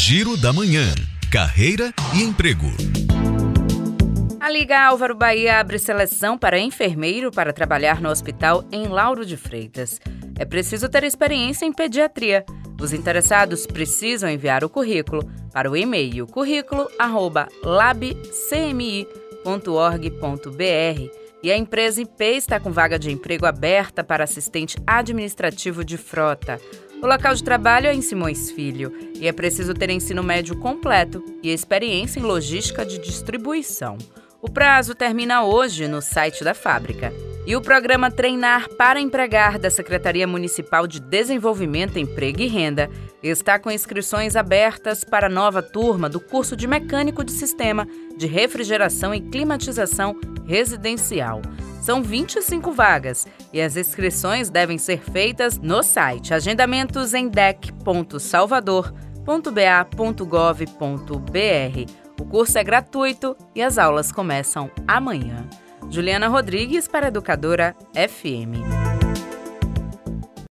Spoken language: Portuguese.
Giro da Manhã. Carreira e emprego. A Liga Álvaro Bahia abre seleção para enfermeiro para trabalhar no hospital em Lauro de Freitas. É preciso ter experiência em pediatria. Os interessados precisam enviar o currículo para o e-mail currículo@labcmi.org.br e a empresa IP está com vaga de emprego aberta para assistente administrativo de frota. O local de trabalho é em Simões Filho e é preciso ter ensino médio completo e experiência em logística de distribuição. O prazo termina hoje no site da fábrica. E o programa Treinar para Empregar da Secretaria Municipal de Desenvolvimento, Emprego e Renda está com inscrições abertas para a nova turma do curso de Mecânico de Sistema de Refrigeração e Climatização Residencial. São 25 vagas e as inscrições devem ser feitas no site agendamentos em dec.salvador.ba.gov.br o curso é gratuito e as aulas começam amanhã. Juliana Rodrigues para Educadora FM.